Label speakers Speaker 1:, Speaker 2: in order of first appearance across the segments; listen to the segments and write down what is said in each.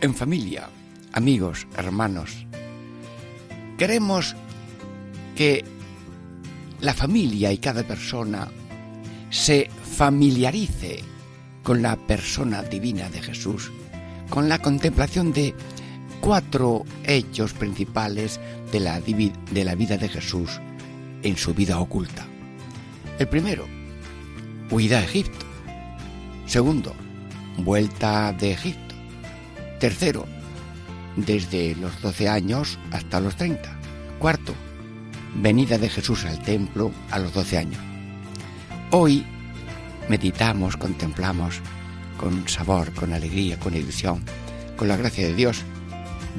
Speaker 1: en familia, amigos, hermanos. Queremos que la familia y cada persona se familiarice con la persona divina de Jesús, con la contemplación de cuatro hechos principales de la, vida de Jesús en su vida oculta. El primero, huida a Egipto. Segundo, vuelta de Egipto. Tercero, desde los 12 años hasta los 30. Cuarto, venida de Jesús al templo a los 12 años. Hoy meditamos, contemplamos con sabor, con alegría, con ilusión, con la gracia de Dios,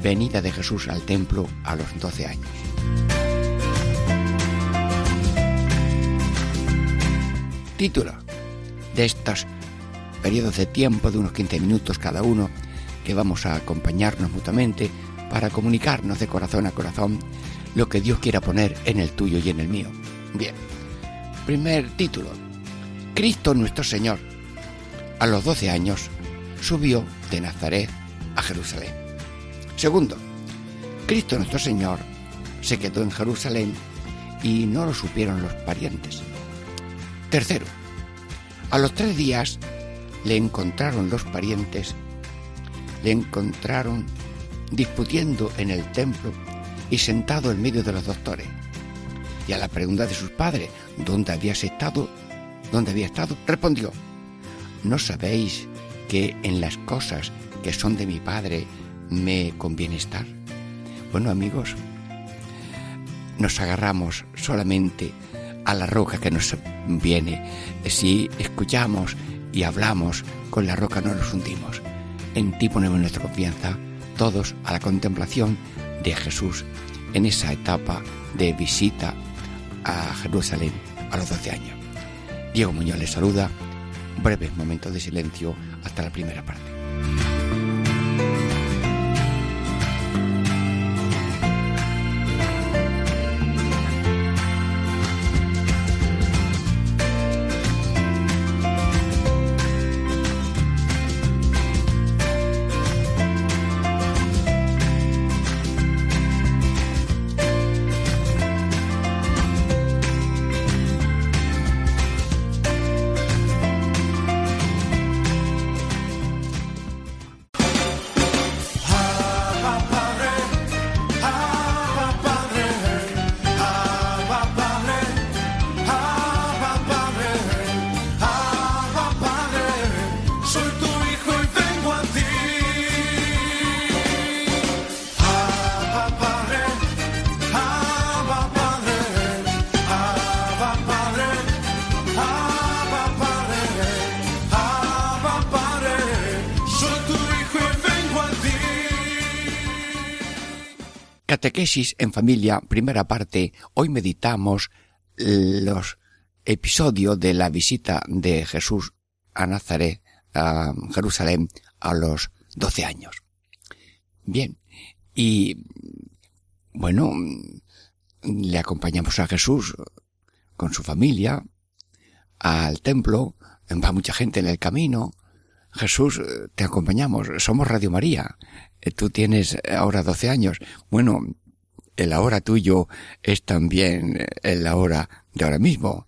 Speaker 1: venida de Jesús al templo a los 12 años. Título de estos periodos de tiempo de unos 15 minutos cada uno que vamos a acompañarnos mutuamente para comunicarnos de corazón a corazón lo que Dios quiera poner en el tuyo y en el mío. Bien, primer título. Cristo nuestro Señor, a los 12 años, subió de Nazaret a Jerusalén. Segundo, Cristo nuestro Señor se quedó en Jerusalén y no lo supieron los parientes. Tercero, a los tres días le encontraron los parientes le encontraron discutiendo en el templo y sentado en medio de los doctores. Y a la pregunta de sus padres, ¿dónde habías estado? ¿Dónde había estado? Respondió, ¿no sabéis que en las cosas que son de mi padre me conviene estar? Bueno amigos, nos agarramos solamente a la roca que nos viene. Si escuchamos y hablamos, con la roca no nos hundimos. En ti ponemos nuestra confianza, todos a la contemplación de Jesús en esa etapa de visita a Jerusalén a los 12 años. Diego Muñoz les saluda. Breves momentos de silencio hasta la primera parte. Catequesis en familia, primera parte. Hoy meditamos los episodios de la visita de Jesús a Nazaret, a Jerusalén, a los doce años. Bien, y bueno, le acompañamos a Jesús con su familia al templo, va mucha gente en el camino. Jesús, te acompañamos, somos Radio María. Tú tienes ahora doce años. Bueno, el ahora tuyo es también el ahora de ahora mismo.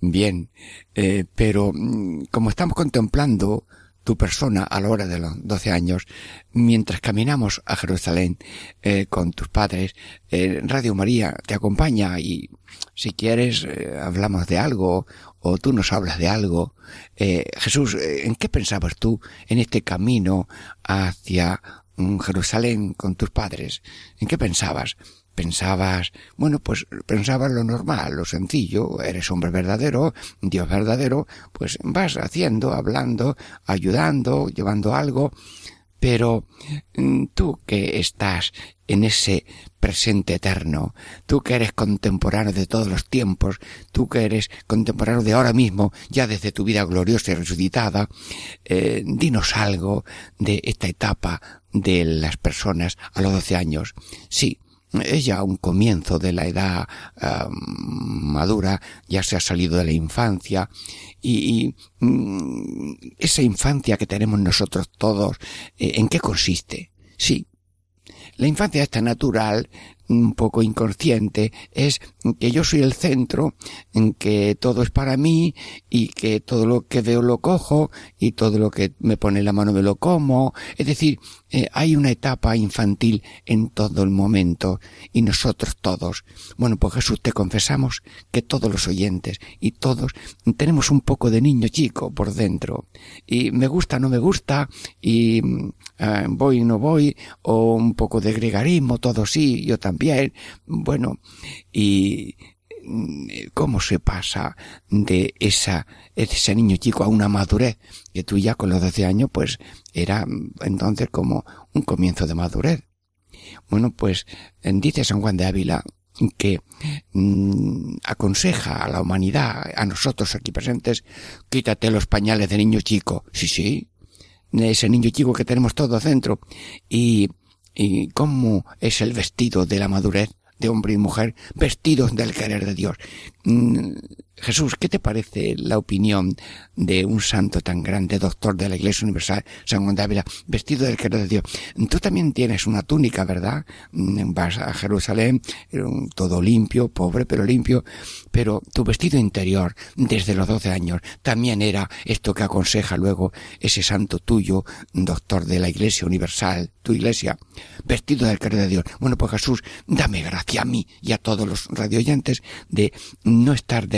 Speaker 1: Bien, eh, pero mm, como estamos contemplando tu persona a la hora de los doce años, mientras caminamos a Jerusalén eh, con tus padres, eh, Radio María te acompaña y si quieres eh, hablamos de algo o tú nos hablas de algo. Eh, Jesús, eh, ¿en qué pensabas tú en este camino hacia mm, Jerusalén con tus padres? ¿En qué pensabas? Pensabas, bueno, pues pensabas lo normal, lo sencillo, eres hombre verdadero, Dios verdadero, pues vas haciendo, hablando, ayudando, llevando algo, Pero mm, tú que estás en ese presente eterno, tú que eres contemporáneo de todos los tiempos, tú que eres contemporáneo de ahora mismo, ya desde tu vida gloriosa y resucitada, eh, dinos algo de esta etapa de las personas a los doce años. Sí, es ya un comienzo de la edad madura, ya se ha salido de la infancia y, mm, esa infancia que tenemos nosotros todos, eh, ¿en qué consiste? Sí, la infancia está natural un poco inconsciente es que yo soy el centro, en que todo es para mí y que todo lo que veo lo cojo y todo lo que me pone la mano me lo como. Es decir, eh, hay una etapa infantil en todo el momento y nosotros todos. Bueno, pues Jesús te confesamos que todos los oyentes y todos tenemos un poco de niño chico por dentro y me gusta, no me gusta y eh, voy, no voy o un poco de gregarismo, todo sí, yo también bien, Bueno, y mm, cómo se pasa de esa, ese niño chico a una madurez, que tú ya con los 12 años, pues era mm, entonces como un comienzo de madurez. Bueno, pues dice San Juan de Ávila que mm, aconseja a la humanidad, a nosotros aquí presentes, quítate los pañales de niño chico. Sí, sí, ese niño chico que tenemos todo dentro. Y y cómo es el vestido de la madurez de hombre y mujer vestidos del querer de Dios. Jesús, ¿qué te parece la opinión de un santo tan grande, doctor de la Iglesia Universal, San Juan de Ávila, vestido del querer de Dios? Tú también tienes una túnica, ¿verdad? Mm, vas a Jerusalén, todo limpio, pobre, pero limpio, pero tu vestido interior, desde los doce años, también era esto que aconseja luego ese santo tuyo, doctor de la Iglesia Universal, tu Iglesia, vestido del querer de Dios. Bueno, pues Jesús, dame gracia a mí y a todos los radioyentes de no estar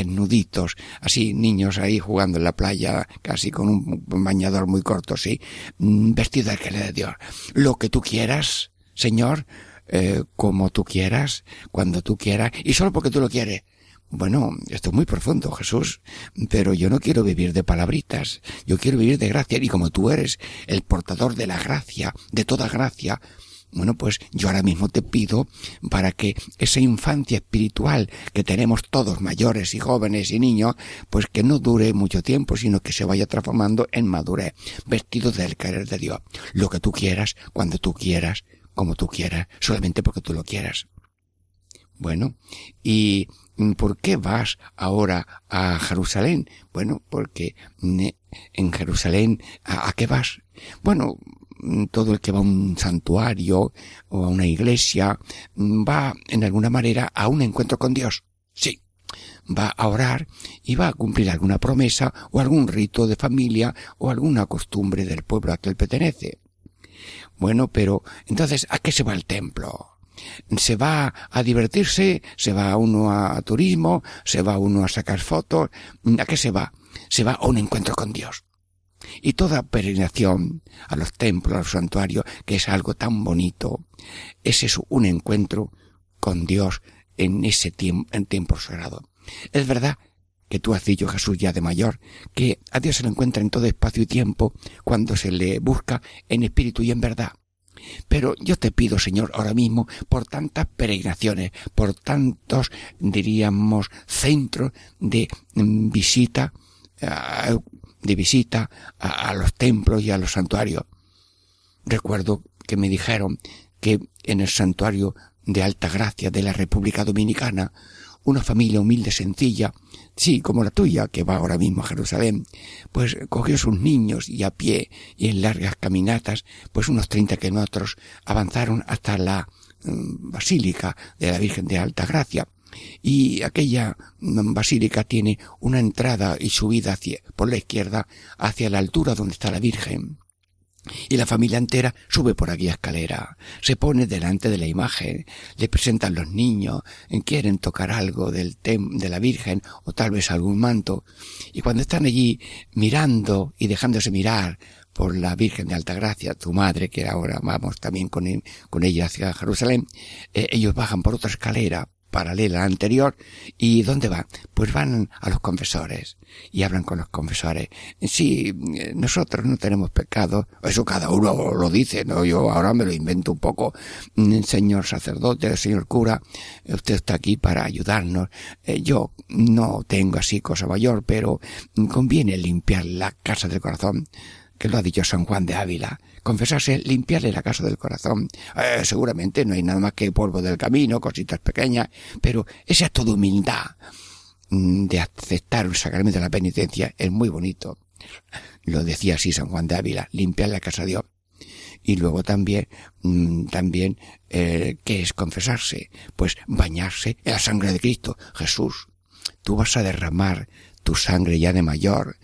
Speaker 1: así niños ahí jugando en la playa, casi con un bañador muy corto, sí, mm, vestido del querer de Dios. Lo que tú quieras, Señor, eh, como tú quieras, cuando tú quieras, y solo porque tú lo quieres. Bueno, esto es muy profundo, Jesús, pero yo no quiero vivir de palabritas, yo quiero vivir de gracia, y como tú eres el portador de la gracia, de toda gracia, bueno, pues yo ahora mismo te pido para que esa infancia espiritual que tenemos todos, mayores y jóvenes y niños, pues que no dure mucho tiempo, sino que se vaya transformando en madurez, vestido del querer de Dios. Lo que tú quieras, cuando tú quieras, como tú quieras, solamente porque tú lo quieras. Bueno, y ¿por qué vas ahora a Jerusalén? Bueno, porque en Jerusalén, ¿a, qué vas? Bueno, todo el que va a un santuario o a una iglesia va en alguna manera a un encuentro con Dios. Sí. Va a orar y va a cumplir alguna promesa o algún rito de familia o alguna costumbre del pueblo a que él pertenece. Bueno, pero entonces, ¿a qué se va el templo? se va a divertirse, se va uno a, turismo, se va uno a sacar fotos, ¿a qué se va? Se va a un encuentro con Dios. Y toda peregrinación a los templos, a los santuarios, que es algo tan bonito, es eso, un encuentro con Dios en ese tiempo, en tiempo sagrado. Es verdad que tú has dicho, Jesús, ya de mayor, que a Dios se lo encuentra en todo espacio y tiempo cuando se le busca en espíritu y en verdad. Pero yo te pido, Señor, ahora mismo, por tantas peregrinaciones, por tantos, diríamos, centros de mm, de visita a, los templos y a los santuarios. Recuerdo que me dijeron que en el santuario de Alta Gracia de la República Dominicana, una familia humilde, sencilla, sí, como la tuya, que va ahora mismo a Jerusalén, pues cogió sus niños y a pie y en largas caminatas, pues unos treinta kilómetros avanzaron hasta la mm, Basílica de la Virgen de Alta Gracia y aquella basílica tiene una entrada y subida hacia, por la izquierda hacia la altura donde está la Virgen. Y la familia entera sube por aquella escalera, se pone delante de la imagen, le presentan los niños, quieren tocar algo del tem de la Virgen o tal vez algún manto, y cuando están allí mirando y dejándose mirar por la Virgen de Altagracia, tu madre, que ahora vamos también con, con ella hacia Jerusalén, eh, ellos bajan por otra escalera paralela anterior. ¿Y dónde van? Pues van a los confesores y hablan con los confesores. Sí, nosotros no tenemos pecado. Eso cada uno lo dice, ¿no? Yo ahora me lo invento un poco. Mm, señor sacerdote, señor cura, usted está aquí para ayudarnos. Eh, yo no tengo así cosa mayor, pero conviene limpiar la casa del corazón que lo ha dicho San Juan de Ávila, confesarse, limpiarle la casa del corazón. Eh, seguramente no hay nada más que polvo del camino, cositas pequeñas, pero ese acto de humildad, mm, de aceptar un sacramento de la penitencia, es muy bonito. Lo decía así San Juan de Ávila, limpiar la casa de Dios. Y luego también, mm, también, eh, ¿qué es confesarse? Pues bañarse en la sangre de Cristo, Jesús. Tú vas a derramar tu sangre ya de mayor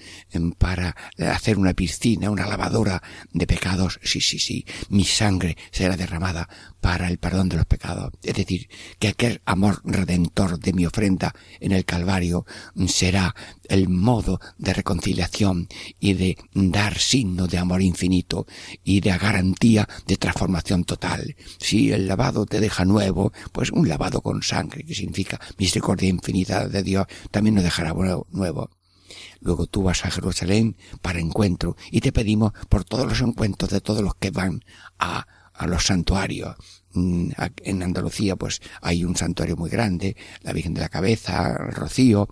Speaker 1: para hacer una piscina, una lavadora de pecados. Sí, sí, sí, mi sangre será derramada para el perdón de los pecados. Es decir, que aquel amor redentor de mi ofrenda en el Calvario será el modo de reconciliación y de dar signo de amor infinito y de garantía de transformación total. Si el lavado te deja nuevo, pues un lavado con sangre, que significa misericordia infinita de Dios, también nos dejará nuevo. Luego tú vas a Jerusalén para encuentro y te pedimos por todos los encuentros de todos los que van a a los santuarios. Mm, en Andalucía pues hay un santuario muy grande, la Virgen de la Cabeza, el Rocío,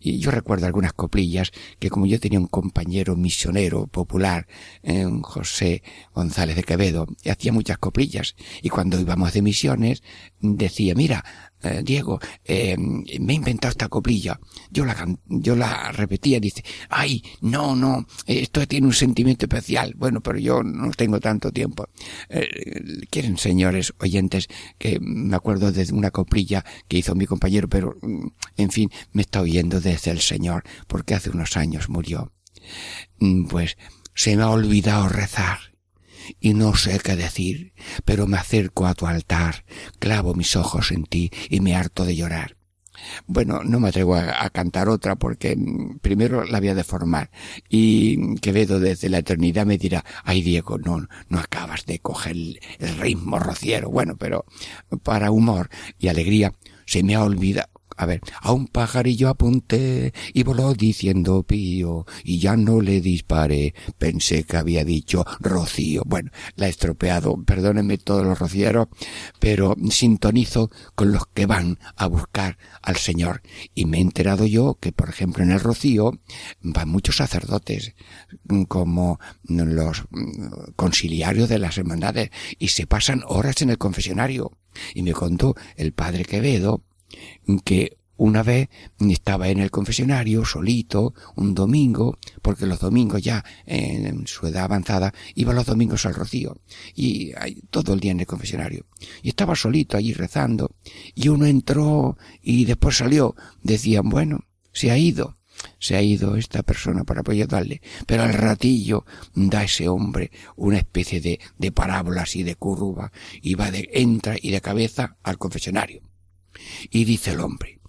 Speaker 1: y yo recuerdo algunas coplillas que como yo tenía un compañero misionero popular, eh, José González de Quevedo, hacía muchas coplillas, y cuando íbamos de misiones decía, mira, eh, Diego, eh, me he inventado esta coplilla. Yo la, yo la repetía, dice, ay, no, no, esto tiene un sentimiento especial. Bueno, pero yo no tengo tanto tiempo. Eh, quieren, señores oyentes, que me acuerdo de una coplilla que hizo mi compañero, pero, mm, en fin, me está oyendo desde el Señor, porque hace unos años murió. Mm, pues, se me ha olvidado rezar y no sé qué decir, pero me acerco a tu altar, clavo mis ojos en ti y me harto de llorar. Bueno, no me atrevo a, cantar otra porque mm, primero la voy a deformar y Quevedo desde la eternidad me dirá, ay Diego, no, no acabas de coger el, el ritmo rociero. Bueno, pero para humor y alegría se me ha olvidado, a ver, a un pajarillo apunté y voló diciendo pío y ya no le disparé. Pensé que había dicho rocío. Bueno, la he estropeado. Perdónenme todos los rocieros, pero sintonizo con los que van a buscar al Señor. Y me he enterado yo que, por ejemplo, en el rocío van muchos sacerdotes, como los conciliarios de las hermandades, y se pasan horas en el confesionario. Y me contó el padre Quevedo que una vez estaba en el confesionario solito un domingo, porque los domingos ya en su edad avanzada iba los domingos al rocío y todo el día en el confesionario. Y estaba solito allí rezando y uno entró y después salió. Decían, bueno, se ha ido. Se ha ido esta persona para darle, pero al ratillo da ese hombre una especie de, de parábolas y de curva y va de, entra y de cabeza al confesionario y dice el hombre,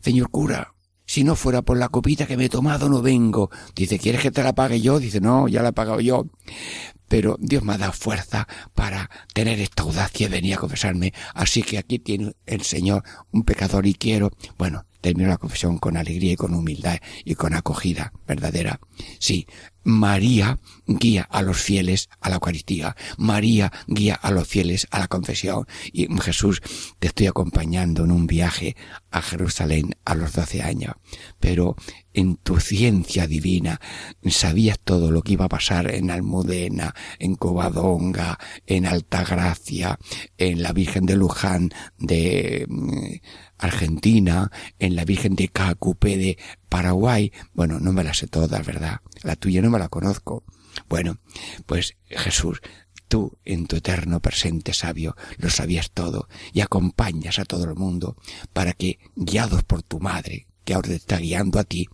Speaker 1: Señor cura, si no fuera por la copita que me he tomado no vengo. Dice, ¿quieres que te la pague yo? Dice, no, ya la he pagado yo. Pero Dios me ha dado fuerza para tener esta audacia y venir a confesarme. Así que aquí tiene el Señor un pecador y quiero, bueno, termino la confesión con alegría y con humildad y con acogida verdadera. Sí, María guía a los fieles a la Eucaristía. María guía a los fieles a la confesión. Y Jesús, te estoy acompañando en un viaje a Jerusalén a los doce años. Pero en tu ciencia divina sabías todo lo que iba a pasar en Almudena, en Covadonga, en Altagracia, en la Virgen de Luján de mm, Argentina, en la Virgen de Cacupé de Paraguay. Bueno, no me la sé todas, ¿verdad? La tuya no me la conozco. Bueno, pues Jesús, tú en tu eterno presente sabio lo sabías todo y acompañas a todo el mundo para que, guiados por tu madre, que ahora te está guiando a ti,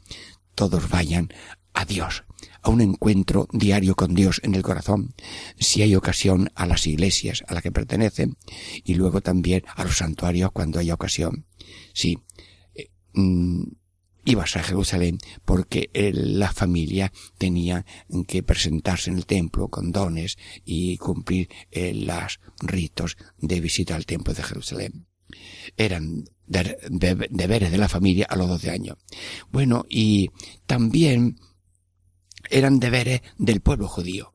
Speaker 1: todos vayan a Dios, a un encuentro diario con Dios en el corazón, si hay ocasión a las iglesias a las que pertenecen, y luego también a los santuarios cuando haya ocasión. Sí, eh, mm, ibas a Jerusalén porque eh, la familia tenía que presentarse en el templo con dones y cumplir eh, los ritos de visita al templo de Jerusalén. Eran deberes de la familia a los 12 años. Bueno, y también eran deberes del pueblo judío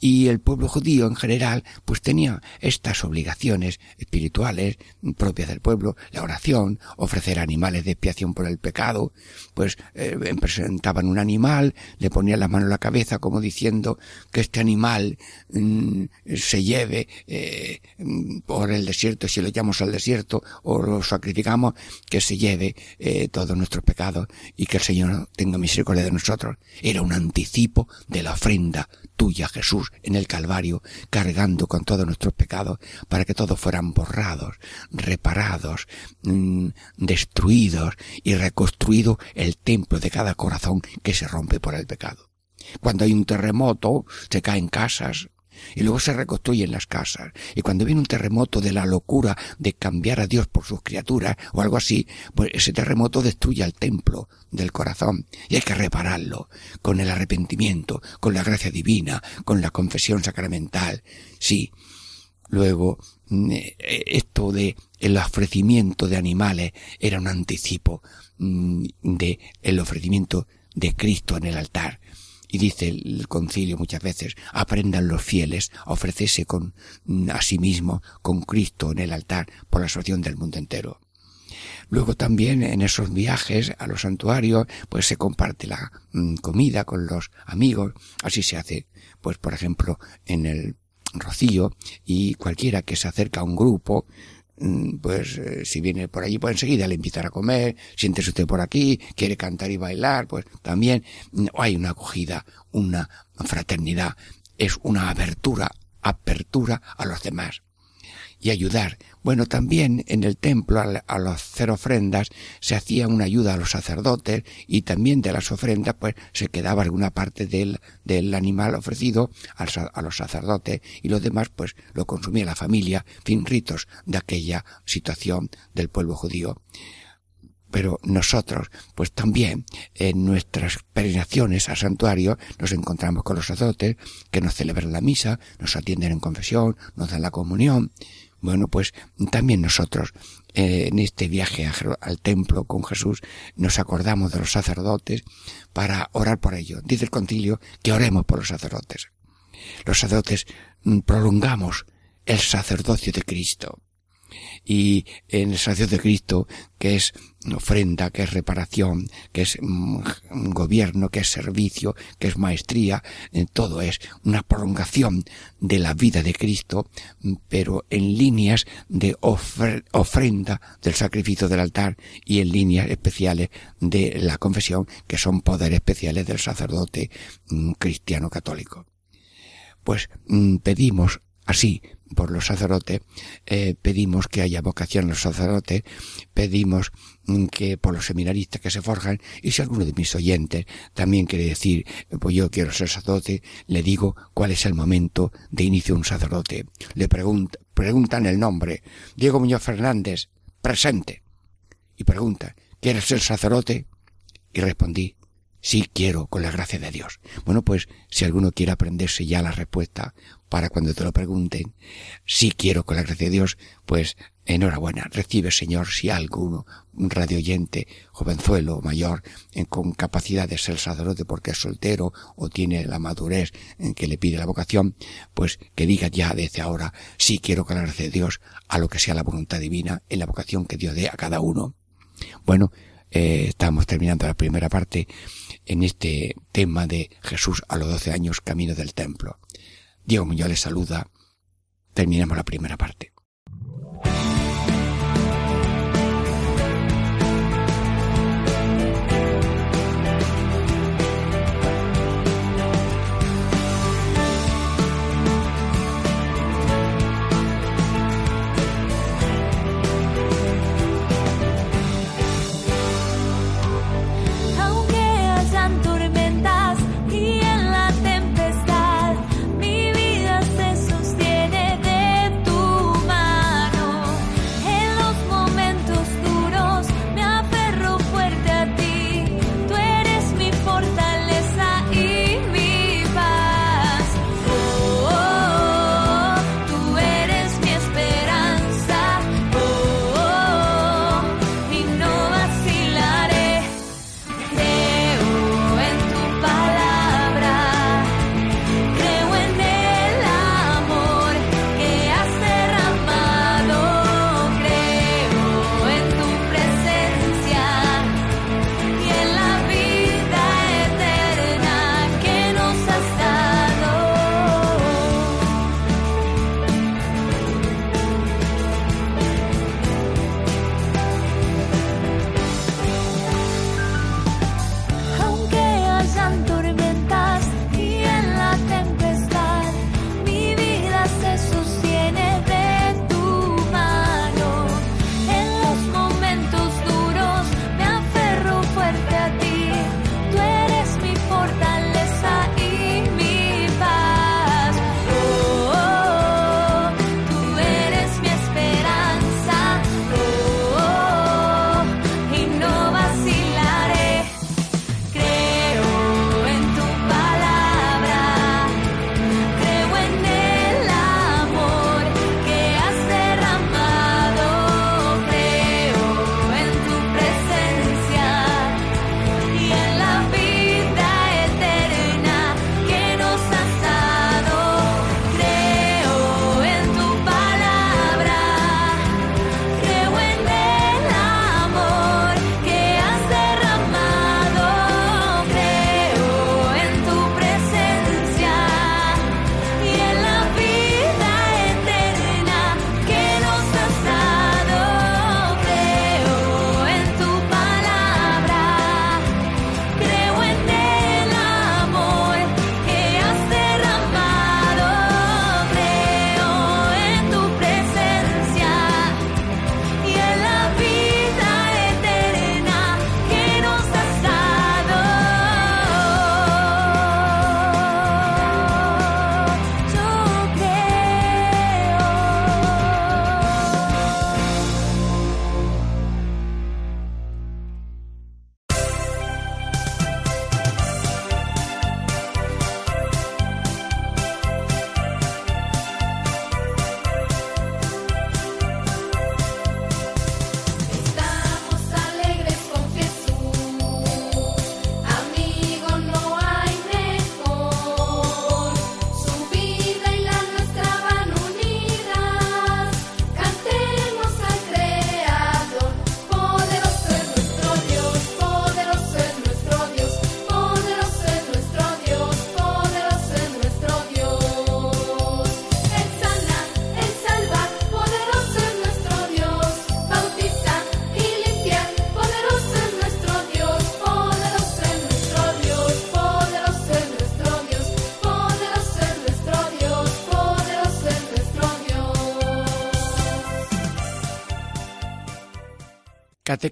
Speaker 1: y el pueblo judío en general pues tenía estas obligaciones espirituales propias del pueblo, la oración, ofrecer animales de expiación por el pecado, pues eh, presentaban un animal, le ponían la mano en la cabeza como diciendo que este animal mm, se lleve eh, por el desierto, si lo llamamos al desierto o lo sacrificamos, que se lleve eh, todos nuestros pecados y que el Señor tenga misericordia de nosotros. Era un anticipo de la ofrenda tuya, Jesús, en el Calvario, cargando con todos nuestros pecados, para que todos fueran borrados, reparados, mm, destruidos y reconstruido el templo de cada corazón que se rompe por el pecado. Cuando hay un terremoto, se caen casas, y luego se reconstruyen las casas. Y cuando viene un terremoto de la locura de cambiar a Dios por sus criaturas o algo así, pues ese terremoto destruye el templo del corazón y hay que repararlo con el arrepentimiento, con la gracia divina, con la confesión sacramental. Sí. Luego, mm, eh, esto de el ofrecimiento de animales era un anticipo mm, de el ofrecimiento de Cristo en el altar y dice el concilio muchas veces, aprendan los fieles a ofrecerse con, mm, a sí mismo, con Cristo en el altar, por la salvación del mundo entero. Luego también en esos viajes a los santuarios, pues se comparte la mm, comida con los amigos. Así se hace, pues por ejemplo, en el Rocío y cualquiera que se acerca a un grupo, pues eh, si viene por allí, pues enseguida le invitar a comer, siéntese usted por aquí, quiere cantar y bailar, pues también mm, hay una acogida, una fraternidad, es una abertura, apertura a los demás y ayudar. Bueno, también en el templo a, los hacer ofrendas se hacía una ayuda a los sacerdotes y también de las ofrendas pues se quedaba alguna parte del, del animal ofrecido a los sacerdotes y lo demás pues lo consumía la familia, fin, ritos de aquella situación del pueblo judío pero nosotros, pues también en nuestras peregrinaciones al santuario nos encontramos con los sacerdotes que nos celebran la misa, nos atienden en confesión, nos dan la comunión, bueno, pues también nosotros eh, en este viaje al templo con Jesús nos acordamos de los sacerdotes para orar por ellos. Dice el concilio que oremos por los sacerdotes. Los sacerdotes mm, prolongamos el sacerdocio de Cristo y en el sacerdocio de Cristo, que es ofrenda, que es reparación, que es mm, gobierno, que es servicio, que es maestría, eh, todo es una prolongación de la vida de Cristo, pero en líneas de ofrenda del sacrificio del altar y en líneas especiales de la confesión, que son poderes especiales del sacerdote mm, cristiano católico. Pues mm, pedimos así por los sacerdotes, eh, pedimos que haya vocación en los sacerdotes, pedimos que por los seminaristas que se forjan, y si alguno de mis oyentes también quiere decir, pues yo quiero ser sacerdote, le digo cuál es el momento de inicio de un sacerdote. Le preguntan el nombre, Diego Muñoz Fernández, presente. Y pregunta, ¿quieres ser sacerdote? Y respondí, sí quiero, con la gracia de Dios. Bueno, pues si alguno quiere aprenderse ya la respuesta, para cuando te lo pregunten, si quiero con la gracia de Dios, pues enhorabuena, recibe Señor si alguno, un radio oyente, jovenzuelo mayor, con capacidad de ser sacerdote porque es soltero o tiene la madurez en que le pide la vocación, pues que diga ya desde ahora, si quiero con la gracia de Dios a lo que sea la voluntad divina en la vocación que Dios dé a cada uno. Bueno, eh, estamos terminando la primera parte en este tema de Jesús a los doce años camino del templo. Diego Muñoz les saluda. Terminamos la primera parte.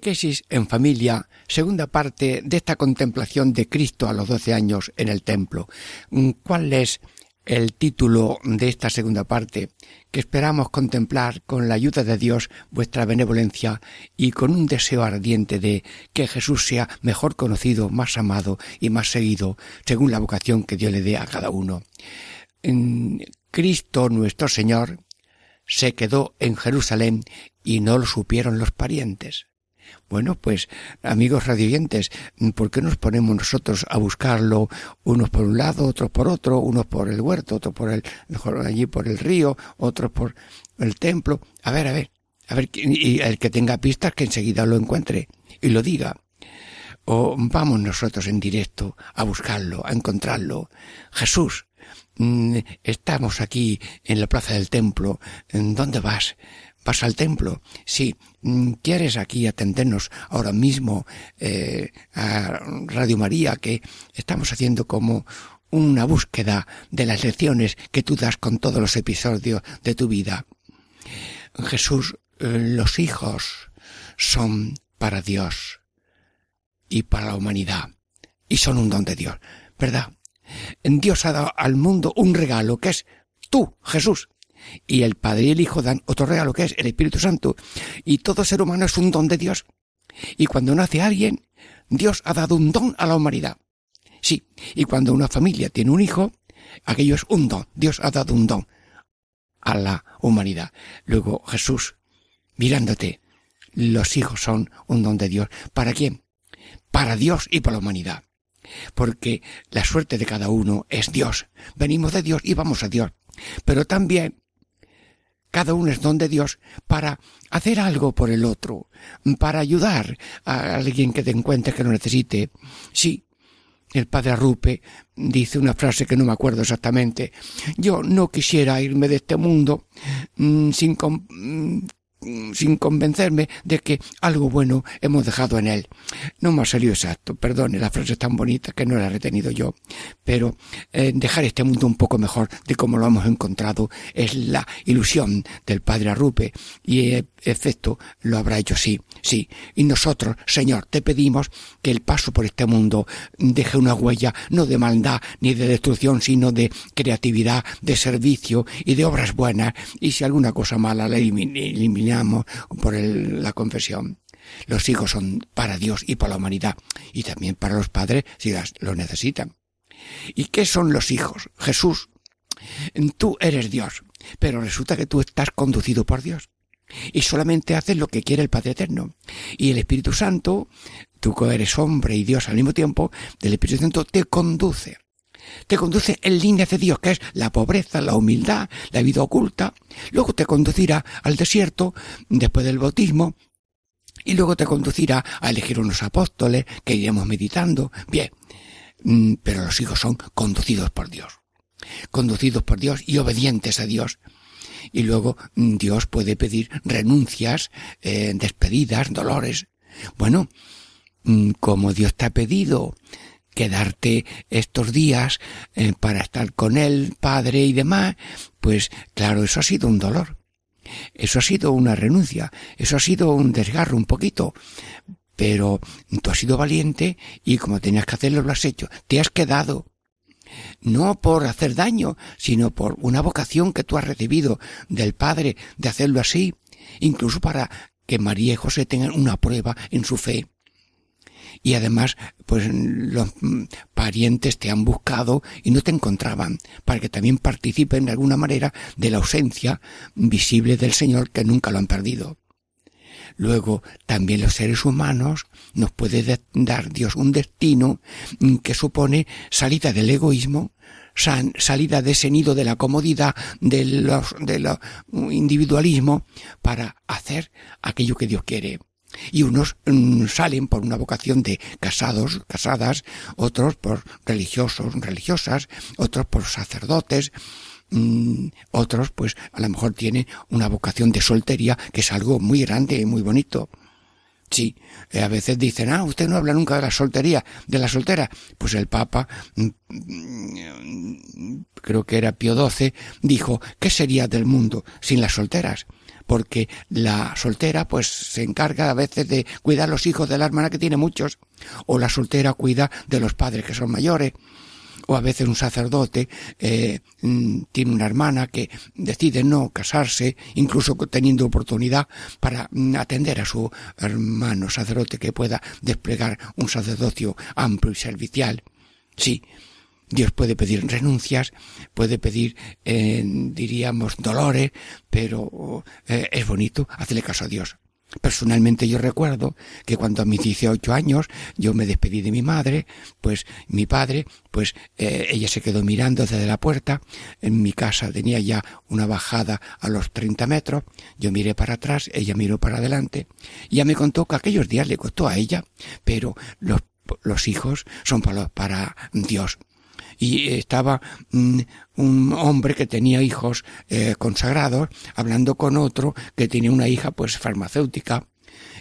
Speaker 1: Catequesis en familia, segunda parte de esta contemplación de Cristo a los doce años en el templo. Mm, ¿Cuál es el título de esta segunda parte? Que esperamos contemplar con la ayuda de Dios vuestra benevolencia y con un deseo ardiente de que Jesús sea mejor conocido, más amado y más seguido, según la vocación que Dios le dé a cada uno. Cristo nuestro Señor se quedó en Jerusalén y no lo supieron los parientes. Bueno, pues amigos radioyentes, ¿por qué nos ponemos nosotros a buscarlo unos por un lado, otros por otro, unos por el huerto, otros por el, allí por el río, otros por el templo? A ver, a ver, a ver, y el que tenga pistas que enseguida lo encuentre y lo diga. O vamos nosotros en directo a buscarlo, a encontrarlo. Jesús, mm, estamos aquí en la plaza del templo. ¿Dónde vas? ¿Vas al templo? Sí. Mm, ¿Quieres aquí atendernos ahora mismo eh, a Radio María que estamos haciendo como una búsqueda de las lecciones que tú das con todos los episodios de tu vida? Jesús, eh, los hijos son para Dios y para la humanidad y son un don de Dios, ¿verdad? Dios ha dado al mundo un regalo que es tú, Jesús, y el Padre y el Hijo dan otro regalo que es el Espíritu Santo. Y todo ser humano es un don de Dios. Y cuando nace alguien, Dios ha dado un don a la humanidad. Sí, y cuando una familia tiene un hijo, aquello es un don. Dios ha dado un don a la humanidad. Luego Jesús, mirándote, los hijos son un don de Dios. ¿Para quién? Para Dios y para la humanidad. Porque la suerte de cada uno es Dios. Venimos de Dios y vamos a Dios. Pero también cada uno es don de Dios para hacer algo por el otro, para ayudar a alguien que te encuentre que lo necesite. Sí, el padre Arrupe dice una frase que no me acuerdo exactamente. Yo no quisiera irme de este mundo mm, sin, mm, sin convencerme de que algo bueno hemos dejado en él. No me ha salido exacto, perdone, la frase tan bonita que no la he retenido yo, pero eh, dejar este mundo un poco mejor de como lo hemos encontrado es la ilusión del padre Arrupe y en efecto lo habrá hecho sí, sí. Y nosotros, Señor, te pedimos que el paso por este mundo deje una huella no de maldad ni de destrucción, sino de creatividad, de servicio y de obras buenas y si alguna cosa mala la por la confesión. Los hijos son para Dios y para la humanidad, y también para los padres si las, lo necesitan. ¿Y qué son los hijos? Jesús, tú eres Dios, pero resulta que tú estás conducido por Dios. Y solamente haces lo que quiere el Padre Eterno. Y el Espíritu Santo, tú que eres hombre y Dios al mismo tiempo, del Espíritu Santo te conduce te conduce en línea de Dios, que es la pobreza, la humildad, la vida oculta. Luego te conducirá al desierto después del bautismo. Y luego te conducirá a elegir unos apóstoles que iremos meditando. Bien, mm, pero los hijos son conducidos por Dios. Conducidos por Dios y obedientes a Dios. Y luego mm, Dios puede pedir renuncias, eh, despedidas, dolores. Bueno, mm, como Dios te ha pedido quedarte estos días eh, para estar con él, padre y demás, pues claro, eso ha sido un dolor. Eso ha sido una renuncia, eso ha sido un desgarro un poquito. Pero tú has sido valiente y como tenías que hacerlo lo has hecho. Te has quedado. No por hacer daño, sino por una vocación que tú has recibido del Padre de hacerlo así, incluso para que María y José tengan una prueba en su fe y además pues los parientes te han buscado y no te encontraban para que también participen de alguna manera de la ausencia visible del Señor que nunca lo han perdido. Luego, también los seres humanos nos puede dar Dios un destino que supone salida del egoísmo, salida de ese nido de la comodidad, del de individualismo, para hacer aquello que Dios quiere y unos mm, salen por una vocación de casados, casadas, otros por religiosos, religiosas, otros por sacerdotes, mm, otros pues a lo mejor tienen una vocación de soltería que es algo muy grande y muy bonito. Sí, eh, a veces dicen, ah, usted no habla nunca de la soltería, de la soltera. Pues el Papa, mm, creo que era Pío XII, dijo, ¿qué sería del mundo sin las solteras? Porque la soltera pues se encarga a veces de cuidar los hijos de la hermana que tiene muchos, o la soltera cuida de los padres que son mayores, o a veces un sacerdote eh, mm, tiene una hermana que decide no casarse, incluso teniendo oportunidad para mm, atender a su hermano sacerdote que pueda desplegar un sacerdocio amplio y servicial. Sí, Dios puede pedir renuncias, puede pedir, eh, diríamos, dolores, pero eh, es bonito hacerle caso a Dios. Personalmente yo recuerdo que cuando a mis 18 años yo me despedí de mi madre, pues mi padre, pues eh, ella se quedó mirando desde la puerta, en mi casa tenía ya una bajada a los 30 metros, yo miré para atrás, ella miró para adelante, ya me contó que aquellos días le costó a ella, pero los, los hijos son para, para Dios y estaba mm, un hombre que tenía hijos eh, consagrados hablando con otro que tenía una hija pues farmacéutica.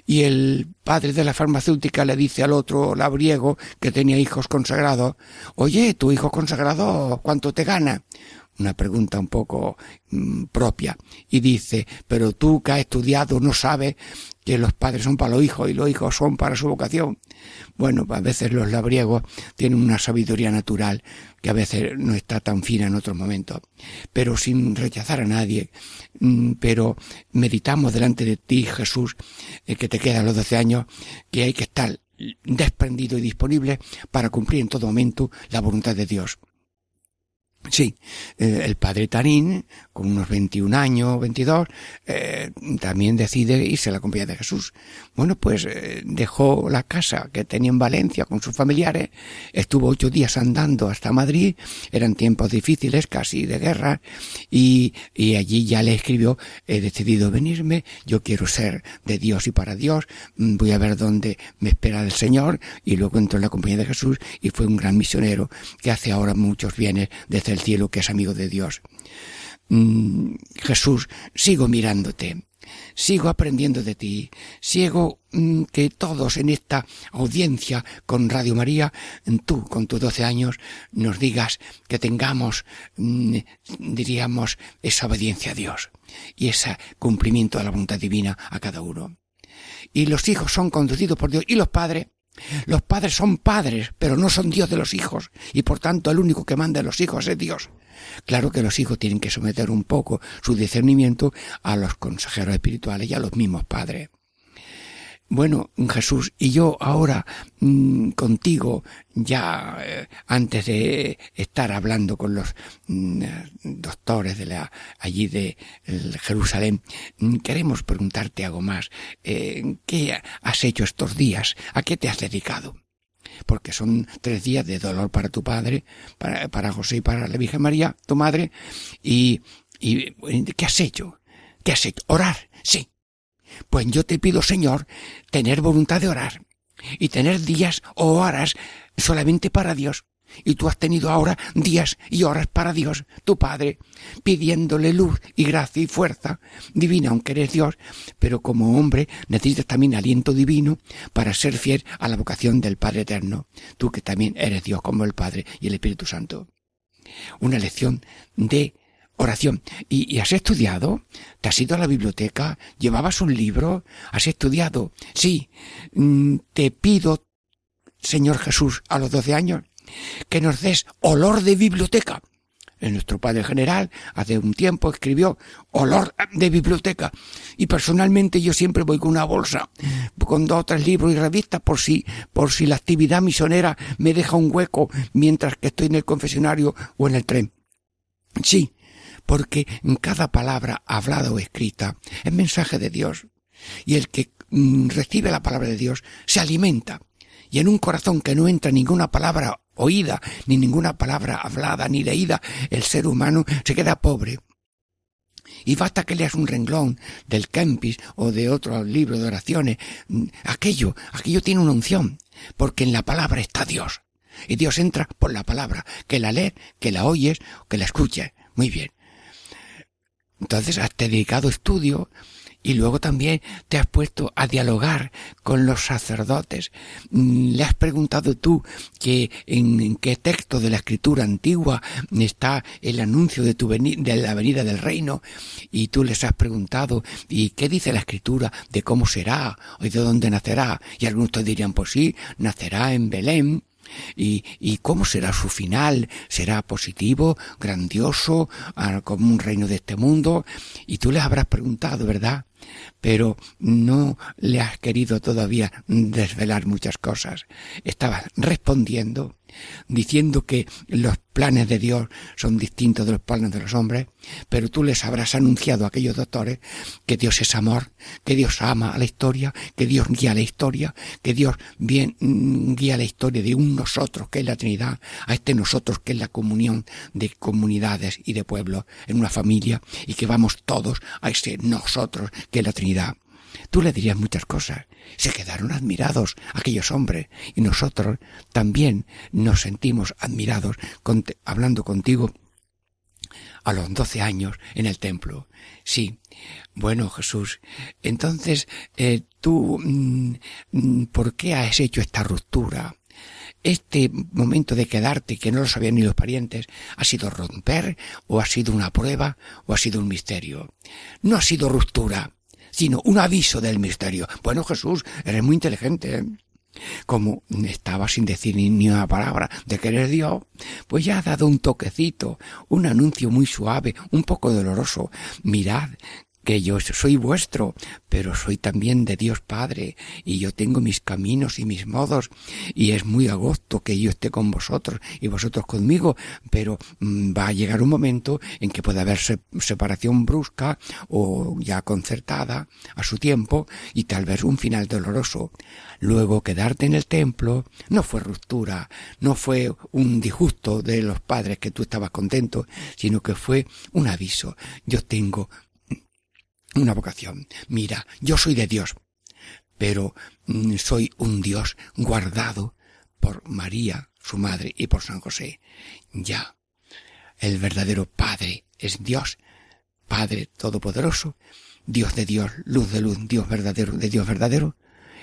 Speaker 1: Y el padre de la farmacéutica le dice al otro labriego que tenía hijos consagrados oye tu hijo consagrado cuánto te gana una pregunta un poco mm, propia y dice pero tú que has estudiado no sabes que los padres son para los hijos y los hijos son para su vocación. Bueno, a veces los labriegos tienen una sabiduría natural que a veces no está tan fina en otros momentos, pero sin rechazar a nadie, mm, pero meditamos delante de ti, Jesús, eh, que te quedan los doce años, que hay que estar desprendido y disponible para cumplir en todo momento la voluntad de Dios. Sí, eh, el padre Tarín, con unos 21 años, 22, eh, también decide irse a la compañía de Jesús. Bueno, pues eh, dejó la casa que tenía en Valencia con sus familiares, estuvo ocho días andando hasta Madrid, eran tiempos difíciles, casi de guerra, y, y allí ya le escribió, he decidido venirme, yo quiero ser de Dios y para Dios, mm, voy a ver dónde me espera el Señor, y luego entró en la compañía de Jesús y fue un gran misionero que hace ahora muchos bienes desde el cielo que es amigo de Dios. Mm, Jesús, sigo mirándote, sigo aprendiendo de ti, sigo mm, que todos en esta audiencia con Radio María, tú con tus doce años, nos digas que tengamos, mm, diríamos, esa obediencia a Dios y ese cumplimiento de la voluntad divina a cada uno. Y los hijos son conducidos por Dios y los padres los padres son padres, pero no son Dios de los hijos, y por tanto el único que manda a los hijos es Dios. Claro que los hijos tienen que someter un poco su discernimiento a los consejeros espirituales y a los mismos padres. Bueno, Jesús, y yo ahora mm, contigo, ya eh, antes de estar hablando con los mm, doctores de la, allí de Jerusalén, mm, queremos preguntarte algo más. Eh, ¿Qué has hecho estos días? ¿A qué te has dedicado? Porque son tres días de dolor para tu padre, para, para José y para la Virgen María, tu madre, y, y ¿qué has hecho? ¿Qué has hecho? Orar, sí pues yo te pido, Señor, tener voluntad de orar y tener días o horas solamente para Dios. Y tú has tenido ahora días y horas para Dios, tu Padre, pidiéndole luz y gracia y fuerza divina, aunque eres Dios, pero como hombre necesitas también aliento divino para ser fiel a la vocación del Padre Eterno, tú que también eres Dios como el Padre y el Espíritu Santo. Una lección de oración. ¿Y, has estudiado? ¿Te has ido a la biblioteca? ¿Llevabas un libro? ¿Has estudiado? Sí. Mm, te pido, Señor Jesús, a los doce años, que nos des olor de biblioteca. nuestro padre general hace un tiempo escribió olor de biblioteca y personalmente yo siempre voy con una bolsa con dos o tres libros y revistas por si por si la actividad misionera me deja un hueco mientras que estoy en el confesionario o en el tren. Sí, porque en cada palabra hablada o escrita es mensaje de Dios. Y el que mm, recibe la palabra de Dios se alimenta. Y en un corazón que no entra ninguna palabra oída, ni ninguna palabra hablada, ni leída, el ser humano se queda pobre. Y basta que leas un renglón del Kempis o de otro libro de oraciones. Mm, aquello, aquello tiene una unción, porque en la palabra está Dios. Y Dios entra por la palabra, que la lees, que la oyes, que la escuches. Muy bien. Entonces has dedicado estudio y luego también te has puesto a dialogar con los sacerdotes. Mm, le has preguntado tú que en, qué texto de la escritura antigua está el anuncio de tu de la venida del reino y tú les has preguntado y qué dice la escritura de cómo será y de dónde nacerá y algunos te dirían pues sí nacerá en Belén ¿Y, ¿Y cómo será su final? ¿Será positivo, grandioso, ah, como un reino de este mundo? Y tú les habrás preguntado, ¿verdad? Pero no le has querido todavía desvelar muchas cosas. Estabas respondiendo, diciendo que los planes de Dios son distintos de los planes de los hombres, pero tú les habrás anunciado a aquellos doctores que Dios es amor, que Dios ama a la historia, que Dios guía la historia, que Dios bien mm, guía la historia de un nosotros que es la Trinidad, a este nosotros que es la comunión de comunidades y de pueblos en una familia y que vamos todos a ese nosotros que la Trinidad. Tú le dirías muchas cosas. Se quedaron admirados aquellos hombres y nosotros también nos sentimos admirados hablando contigo a los doce años en el templo. Sí. Bueno, Jesús, entonces, eh, tú, mm, mm, ¿por qué has hecho esta ruptura? Este momento de quedarte, que no lo sabían ni los parientes, ¿ha sido romper, o ha sido una prueba, o ha sido un misterio? No ha sido ruptura, sino un aviso del misterio. Bueno, Jesús, eres muy inteligente. Como estaba sin decir ni una palabra de que eres Dios, pues ya ha dado un toquecito, un anuncio muy suave, un poco doloroso. Mirad que yo soy vuestro, pero soy también de Dios Padre, y yo tengo mis caminos y mis modos, y es muy agosto que yo esté con vosotros y vosotros conmigo, pero mm, va a llegar un momento en que puede haber separación brusca o ya concertada a su tiempo, y tal vez un final doloroso. Luego quedarte en el templo no fue ruptura, no fue un disgusto de los padres que tú estabas contento, sino que fue un aviso. Yo tengo una vocación. Mira, yo soy de Dios, pero mm, soy un Dios guardado por María, su madre, y por San José. Ya, el verdadero Padre es Dios, Padre Todopoderoso, Dios de Dios, luz de luz, Dios verdadero de Dios verdadero,